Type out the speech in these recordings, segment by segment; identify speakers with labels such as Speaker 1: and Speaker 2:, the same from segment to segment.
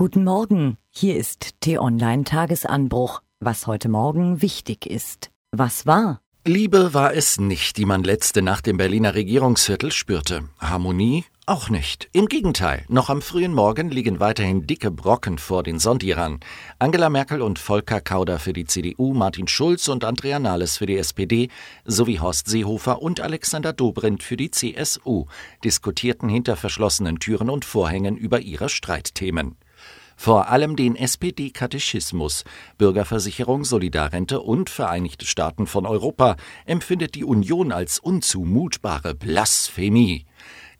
Speaker 1: Guten Morgen, hier ist T-Online Tagesanbruch, was heute Morgen wichtig ist. Was war?
Speaker 2: Liebe war es nicht, die man letzte Nacht im Berliner Regierungsviertel spürte. Harmonie auch nicht. Im Gegenteil, noch am frühen Morgen liegen weiterhin dicke Brocken vor den Sondirern. Angela Merkel und Volker Kauder für die CDU, Martin Schulz und Andrea Nahles für die SPD sowie Horst Seehofer und Alexander Dobrindt für die CSU diskutierten hinter verschlossenen Türen und Vorhängen über ihre Streitthemen. Vor allem den SPD-Katechismus, Bürgerversicherung, Solidarrente und Vereinigte Staaten von Europa empfindet die Union als unzumutbare Blasphemie.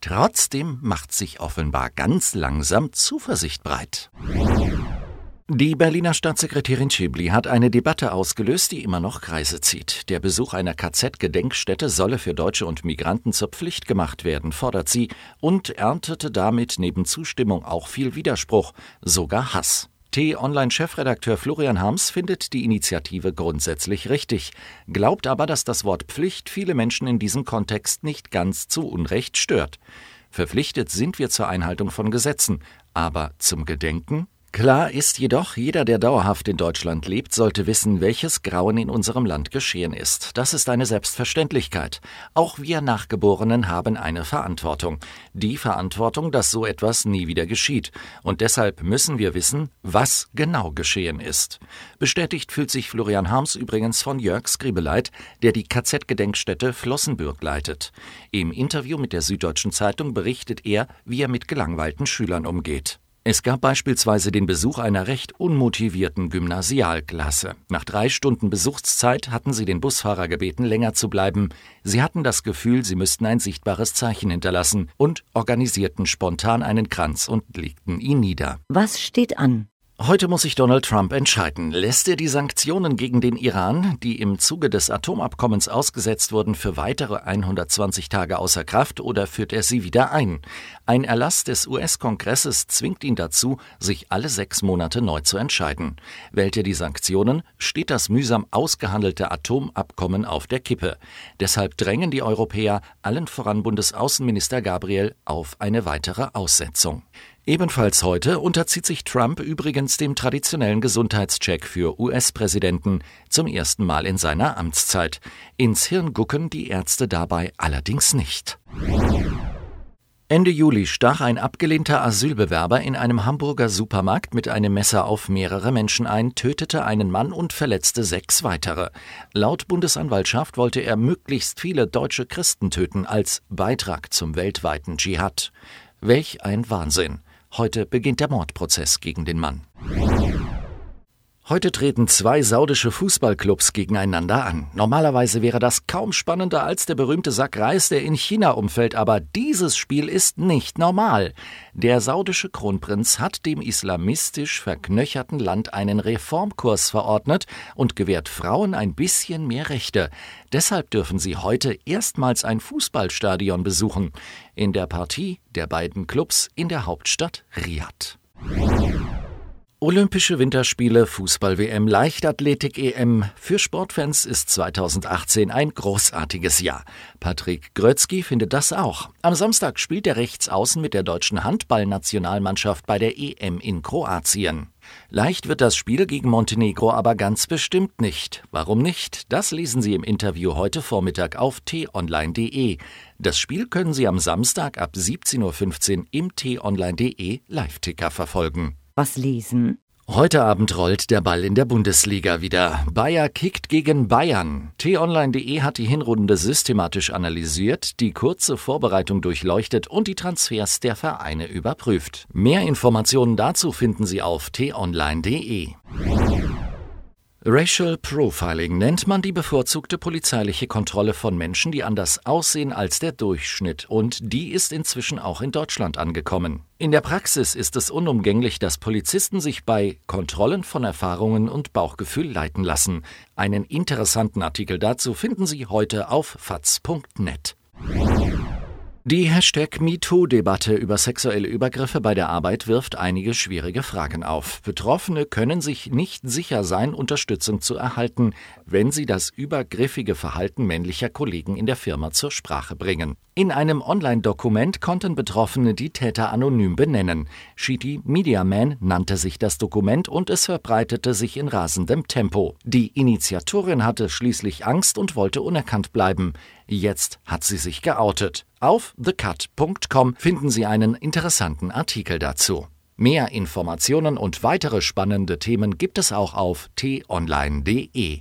Speaker 2: Trotzdem macht sich offenbar ganz langsam Zuversicht breit. Die Berliner Staatssekretärin Schibli hat eine Debatte ausgelöst, die immer noch Kreise zieht. Der Besuch einer KZ-Gedenkstätte solle für Deutsche und Migranten zur Pflicht gemacht werden, fordert sie und erntete damit neben Zustimmung auch viel Widerspruch, sogar Hass. T-Online-Chefredakteur Florian Harms findet die Initiative grundsätzlich richtig, glaubt aber, dass das Wort Pflicht viele Menschen in diesem Kontext nicht ganz zu Unrecht stört. Verpflichtet sind wir zur Einhaltung von Gesetzen, aber zum Gedenken Klar ist jedoch, jeder, der dauerhaft in Deutschland lebt, sollte wissen, welches Grauen in unserem Land geschehen ist. Das ist eine Selbstverständlichkeit. Auch wir Nachgeborenen haben eine Verantwortung. Die Verantwortung, dass so etwas nie wieder geschieht. Und deshalb müssen wir wissen, was genau geschehen ist. Bestätigt fühlt sich Florian Harms übrigens von Jörg Skribeleit, der die KZ-Gedenkstätte Flossenbürg leitet. Im Interview mit der Süddeutschen Zeitung berichtet er, wie er mit gelangweilten Schülern umgeht. Es gab beispielsweise den Besuch einer recht unmotivierten Gymnasialklasse. Nach drei Stunden Besuchszeit hatten sie den Busfahrer gebeten, länger zu bleiben. Sie hatten das Gefühl, sie müssten ein sichtbares Zeichen hinterlassen und organisierten spontan einen Kranz und legten ihn nieder.
Speaker 1: Was steht an?
Speaker 2: Heute muss sich Donald Trump entscheiden. Lässt er die Sanktionen gegen den Iran, die im Zuge des Atomabkommens ausgesetzt wurden, für weitere 120 Tage außer Kraft oder führt er sie wieder ein? Ein Erlass des US-Kongresses zwingt ihn dazu, sich alle sechs Monate neu zu entscheiden. Wählt er die Sanktionen, steht das mühsam ausgehandelte Atomabkommen auf der Kippe. Deshalb drängen die Europäer, allen voran Bundesaußenminister Gabriel, auf eine weitere Aussetzung. Ebenfalls heute unterzieht sich Trump übrigens dem traditionellen Gesundheitscheck für US-Präsidenten zum ersten Mal in seiner Amtszeit. Ins Hirn gucken die Ärzte dabei allerdings nicht. Ende Juli stach ein abgelehnter Asylbewerber in einem Hamburger Supermarkt mit einem Messer auf mehrere Menschen ein, tötete einen Mann und verletzte sechs weitere. Laut Bundesanwaltschaft wollte er möglichst viele deutsche Christen töten als Beitrag zum weltweiten Dschihad. Welch ein Wahnsinn. Heute beginnt der Mordprozess gegen den Mann. Heute treten zwei saudische Fußballclubs gegeneinander an. Normalerweise wäre das kaum spannender als der berühmte Sack Reis, der in China umfällt, aber dieses Spiel ist nicht normal. Der saudische Kronprinz hat dem islamistisch verknöcherten Land einen Reformkurs verordnet und gewährt Frauen ein bisschen mehr Rechte. Deshalb dürfen sie heute erstmals ein Fußballstadion besuchen. In der Partie der beiden Clubs in der Hauptstadt Riad. Olympische Winterspiele, Fußball-WM, Leichtathletik-EM. Für Sportfans ist 2018 ein großartiges Jahr. Patrick Grötzky findet das auch. Am Samstag spielt der Rechtsaußen mit der deutschen Handballnationalmannschaft bei der EM in Kroatien. Leicht wird das Spiel gegen Montenegro aber ganz bestimmt nicht. Warum nicht? Das lesen Sie im Interview heute Vormittag auf t-online.de. Das Spiel können Sie am Samstag ab 17.15 Uhr im t-online.de Live-Ticker verfolgen.
Speaker 1: Was lesen?
Speaker 2: Heute Abend rollt der Ball in der Bundesliga wieder. Bayer kickt gegen Bayern. t-online.de hat die Hinrunde systematisch analysiert, die kurze Vorbereitung durchleuchtet und die Transfers der Vereine überprüft. Mehr Informationen dazu finden Sie auf t-online.de. Racial Profiling nennt man die bevorzugte polizeiliche Kontrolle von Menschen, die anders aussehen als der Durchschnitt, und die ist inzwischen auch in Deutschland angekommen. In der Praxis ist es unumgänglich, dass Polizisten sich bei Kontrollen von Erfahrungen und Bauchgefühl leiten lassen. Einen interessanten Artikel dazu finden Sie heute auf faz.net. Die Hashtag MeToo-Debatte über sexuelle Übergriffe bei der Arbeit wirft einige schwierige Fragen auf. Betroffene können sich nicht sicher sein, Unterstützung zu erhalten, wenn sie das übergriffige Verhalten männlicher Kollegen in der Firma zur Sprache bringen. In einem Online-Dokument konnten Betroffene die Täter anonym benennen. Shitty Media Man nannte sich das Dokument und es verbreitete sich in rasendem Tempo. Die Initiatorin hatte schließlich Angst und wollte unerkannt bleiben. Jetzt hat sie sich geoutet. Auf thecut.com finden Sie einen interessanten Artikel dazu. Mehr Informationen und weitere spannende Themen gibt es auch auf t-online.de.